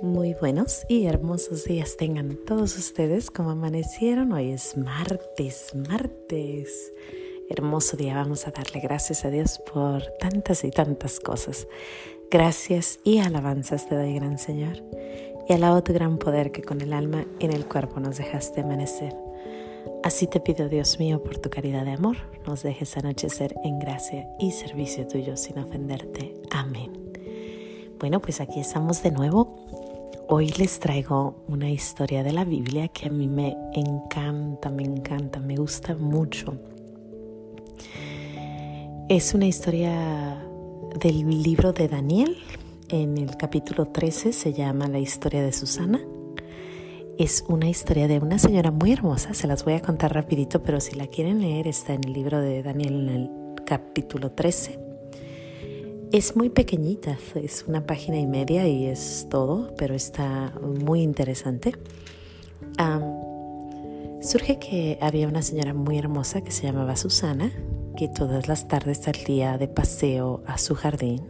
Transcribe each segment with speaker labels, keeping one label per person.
Speaker 1: Muy buenos y hermosos días tengan todos ustedes como amanecieron. Hoy es martes, martes. Hermoso día, vamos a darle gracias a Dios por tantas y tantas cosas. Gracias y alabanzas te doy, gran Señor, y alabo tu gran poder que con el alma y en el cuerpo nos dejaste amanecer. Así te pido, Dios mío, por tu caridad de amor, nos dejes anochecer en gracia y servicio tuyo sin ofenderte. Amén. Bueno, pues aquí estamos de nuevo Hoy les traigo una historia de la Biblia que a mí me encanta, me encanta, me gusta mucho. Es una historia del libro de Daniel. En el capítulo 13 se llama La historia de Susana. Es una historia de una señora muy hermosa, se las voy a contar rapidito, pero si la quieren leer está en el libro de Daniel en el capítulo 13. Es muy pequeñita, es una página y media y es todo, pero está muy interesante. surge que había una señora muy hermosa que se llamaba Susana, que todas las tardes salía de paseo a su jardín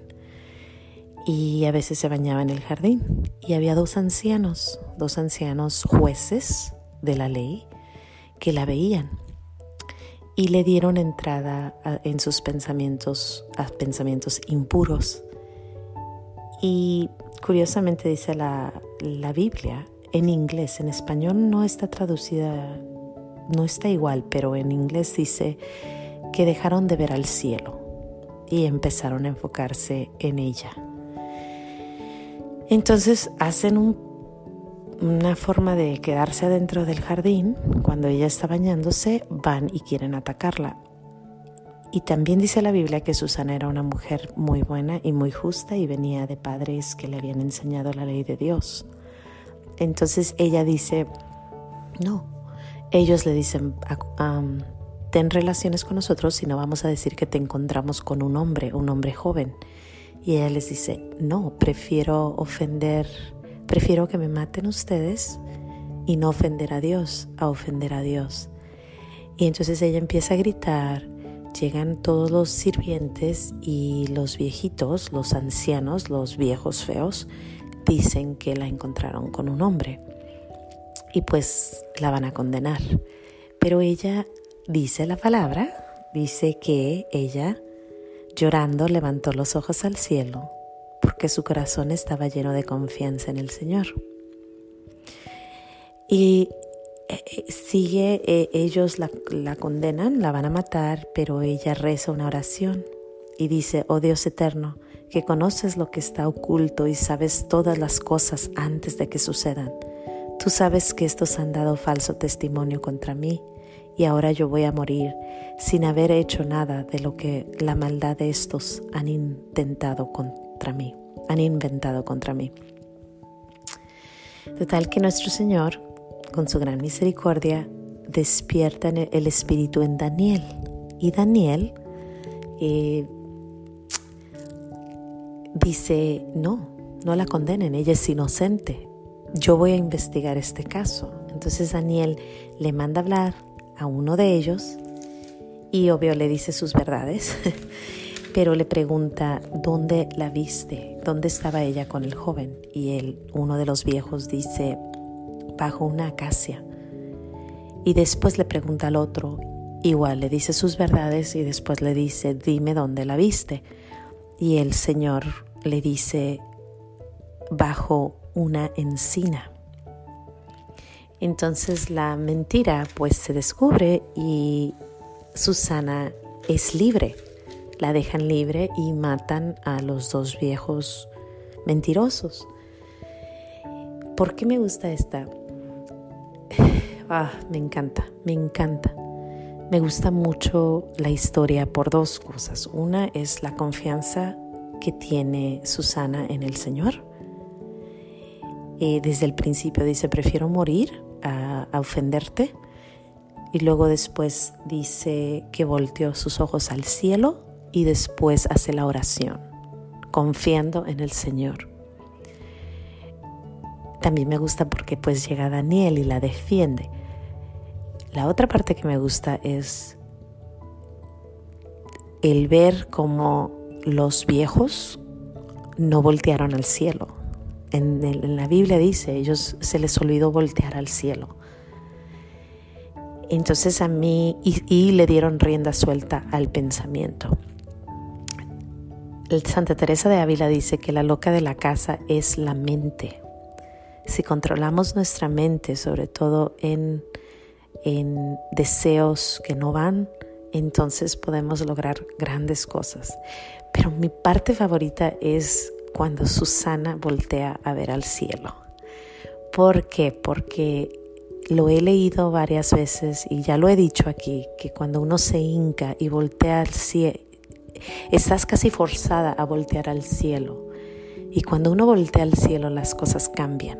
Speaker 1: y a veces se bañaba en el jardín. Y había dos ancianos, dos ancianos jueces de la ley que la veían y le dieron entrada en sus pensamientos a pensamientos impuros. Y curiosamente dice la, la Biblia en inglés, en español no está traducida, no está igual, pero en inglés dice que dejaron de ver al cielo y empezaron a enfocarse en ella. Entonces hacen un una forma de quedarse adentro del jardín, cuando ella está bañándose, van y quieren atacarla. Y también dice la Biblia que Susana era una mujer muy buena y muy justa y venía de padres que le habían enseñado la ley de Dios. Entonces ella dice, no, ellos le dicen, ten relaciones con nosotros y no vamos a decir que te encontramos con un hombre, un hombre joven. Y ella les dice, no, prefiero ofender Prefiero que me maten ustedes y no ofender a Dios, a ofender a Dios. Y entonces ella empieza a gritar, llegan todos los sirvientes y los viejitos, los ancianos, los viejos feos, dicen que la encontraron con un hombre y pues la van a condenar. Pero ella dice la palabra, dice que ella llorando levantó los ojos al cielo porque su corazón estaba lleno de confianza en el Señor. Y eh, eh, sigue, eh, ellos la, la, condenan, la van a matar, pero ella reza una oración y dice, oh Dios eterno, que conoces lo que está oculto y sabes todas las cosas antes de que sucedan. Tú sabes que estos han dado falso testimonio contra mí y ahora yo voy a morir sin haber hecho nada de lo que la maldad de estos han intentado contra mí, han inventado contra mí. De tal que nuestro Señor, con su gran misericordia, despierta el espíritu en Daniel. Y Daniel eh, dice, no, no la condenen, ella es inocente. Yo voy a investigar este caso. Entonces Daniel le manda hablar a uno de ellos y obvio le dice sus verdades, pero le pregunta dónde la viste, dónde estaba ella con el joven y él, uno de los viejos dice bajo una acacia y después le pregunta al otro, igual le dice sus verdades y después le dice dime dónde la viste y el Señor le dice bajo una encina. Entonces la mentira pues se descubre y Susana es libre. La dejan libre y matan a los dos viejos mentirosos. ¿Por qué me gusta esta? Ah, me encanta, me encanta. Me gusta mucho la historia por dos cosas. Una es la confianza que tiene Susana en el Señor. Eh, desde el principio dice, prefiero morir a, ofenderte. Y luego después dice que volteó sus ojos al cielo y después hace la oración, confiando en el Señor. También me gusta porque pues llega Daniel y la defiende. La otra parte que me gusta es el ver cómo los viejos no voltearon al cielo, en, la Biblia dice, ellos se les olvidó voltear al cielo. Entonces a mí, y, le dieron rienda suelta al pensamiento. Santa Teresa de Ávila dice que la loca de la casa es la mente. Si controlamos nuestra mente, sobre todo en, deseos que no van, entonces podemos lograr grandes cosas. Pero mi parte favorita es cuando Susana voltea a ver al cielo. ¿Por qué? Porque lo he leído varias veces y ya lo he dicho aquí, que cuando uno se hinca y voltea al cielo, estás casi forzada a voltear al cielo. Y cuando uno voltea al cielo las cosas cambian.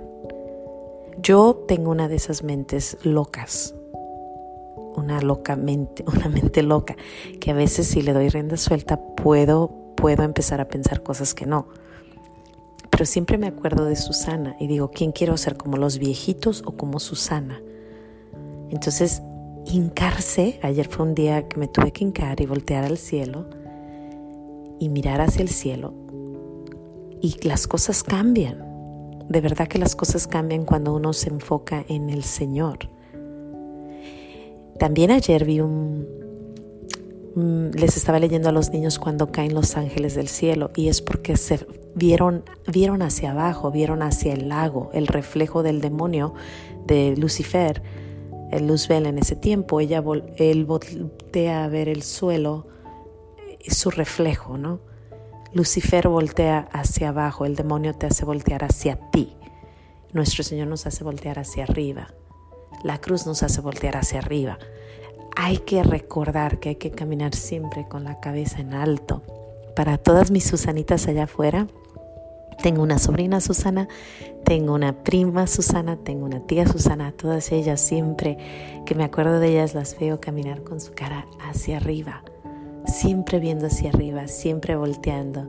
Speaker 1: Yo tengo una de esas mentes locas, una loca mente, una mente loca, que a veces si le doy rienda suelta puedo, puedo empezar a pensar cosas que no. Pero siempre me acuerdo de Susana y digo, ¿quién quiero ser? ¿Como los viejitos o como Susana? Entonces, hincarse, ayer fue un día que me tuve que hincar y voltear al cielo y mirar hacia el cielo y las cosas cambian. De verdad que las cosas cambian cuando uno se enfoca en el Señor. También ayer vi un, les estaba leyendo a los niños cuando caen los ángeles del cielo y es porque se vieron, vieron hacia abajo, vieron hacia el lago, el reflejo del demonio de Lucifer, el Luzbel en ese tiempo, ella él voltea a ver el suelo, su reflejo, ¿no? Lucifer voltea hacia abajo, el demonio te hace voltear hacia ti. Nuestro Señor nos hace voltear hacia arriba. La cruz nos hace voltear hacia arriba hay que recordar que hay que caminar siempre con la cabeza en alto. Para todas mis Susanitas allá afuera, tengo una sobrina Susana, tengo una prima Susana, tengo una tía Susana, todas ellas siempre que me acuerdo de ellas las veo caminar con su cara hacia arriba, siempre viendo hacia arriba, siempre volteando.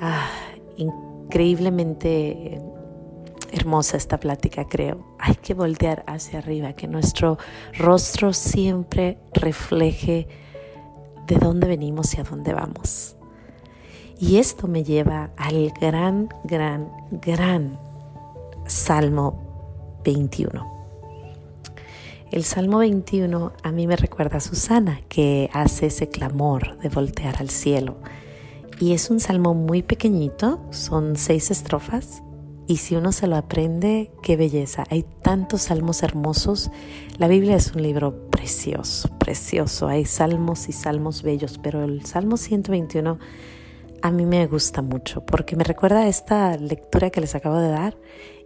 Speaker 1: Ah, increíblemente hermosa esta plática, creo. Hay que voltear hacia arriba, que nuestro rostro siempre refleje de dónde venimos y a dónde vamos. Y esto me lleva al gran, gran, gran Salmo 21. El Salmo 21 a mí me recuerda a Susana, que hace ese clamor de voltear al cielo. Y es un salmo muy pequeñito, son seis estrofas, y si uno se lo aprende, qué belleza. Hay tantos salmos hermosos. La Biblia es un libro precioso, precioso. Hay salmos y salmos bellos, pero el Salmo 121 a mí me gusta mucho porque me recuerda a esta lectura que les acabo de dar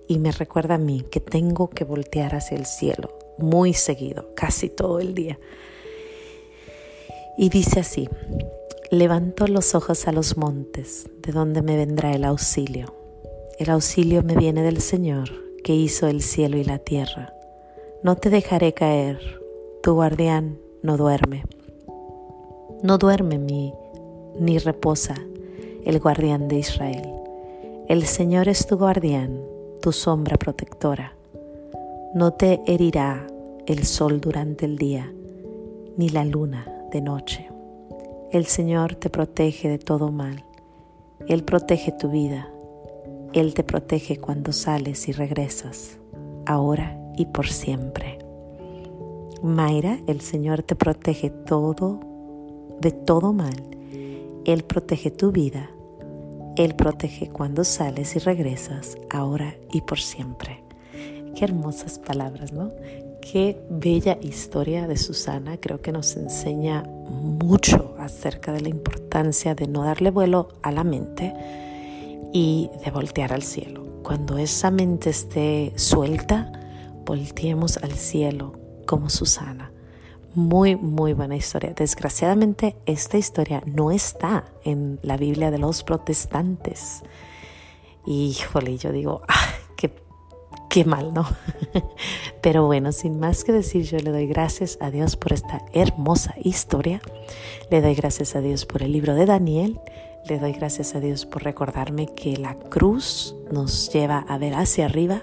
Speaker 1: y me recuerda a mí que tengo que voltear hacia el cielo muy seguido, casi todo el día. Y dice así, levanto los ojos a los montes, de donde me vendrá el auxilio. El auxilio me viene del Señor, que hizo el cielo y la tierra. No te dejaré caer, tu guardián no duerme. No duerme mi, ni reposa el guardián de Israel. El Señor es tu guardián, tu sombra protectora. No te herirá el sol durante el día, ni la luna de noche. El Señor te protege de todo mal. Él protege tu vida él te protege cuando sales y regresas, ahora y por siempre. Mayra, el Señor te protege todo, de todo mal. Él protege tu vida. Él protege cuando sales y regresas, ahora y por siempre. Qué hermosas palabras, ¿no? Qué bella historia de Susana. Creo que nos enseña mucho acerca de la importancia de no darle vuelo a la mente, y de voltear al cielo. Cuando esa mente esté suelta, volteemos al cielo como Susana. Muy, muy buena historia. Desgraciadamente, esta historia no está en la Biblia de los protestantes. Híjole, yo digo, qué mal, ¿no? Pero bueno, sin más que decir, yo le doy gracias a Dios por esta hermosa historia. Le doy gracias a Dios por el libro de Daniel le doy gracias a Dios por recordarme que la cruz nos lleva a ver hacia arriba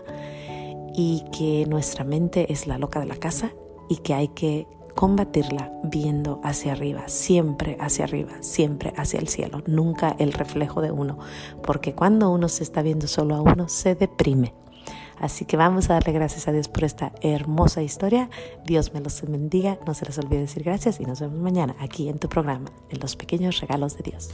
Speaker 1: y que nuestra mente es la loca de la casa y que hay que combatirla viendo hacia arriba, siempre hacia arriba, siempre hacia el cielo, nunca el reflejo de uno, porque cuando uno se está viendo solo a uno, se deprime. Así que vamos a darle gracias a Dios por esta hermosa historia. Dios me los bendiga. No se les olvide decir gracias y nos vemos mañana aquí en tu programa, en los pequeños regalos de Dios.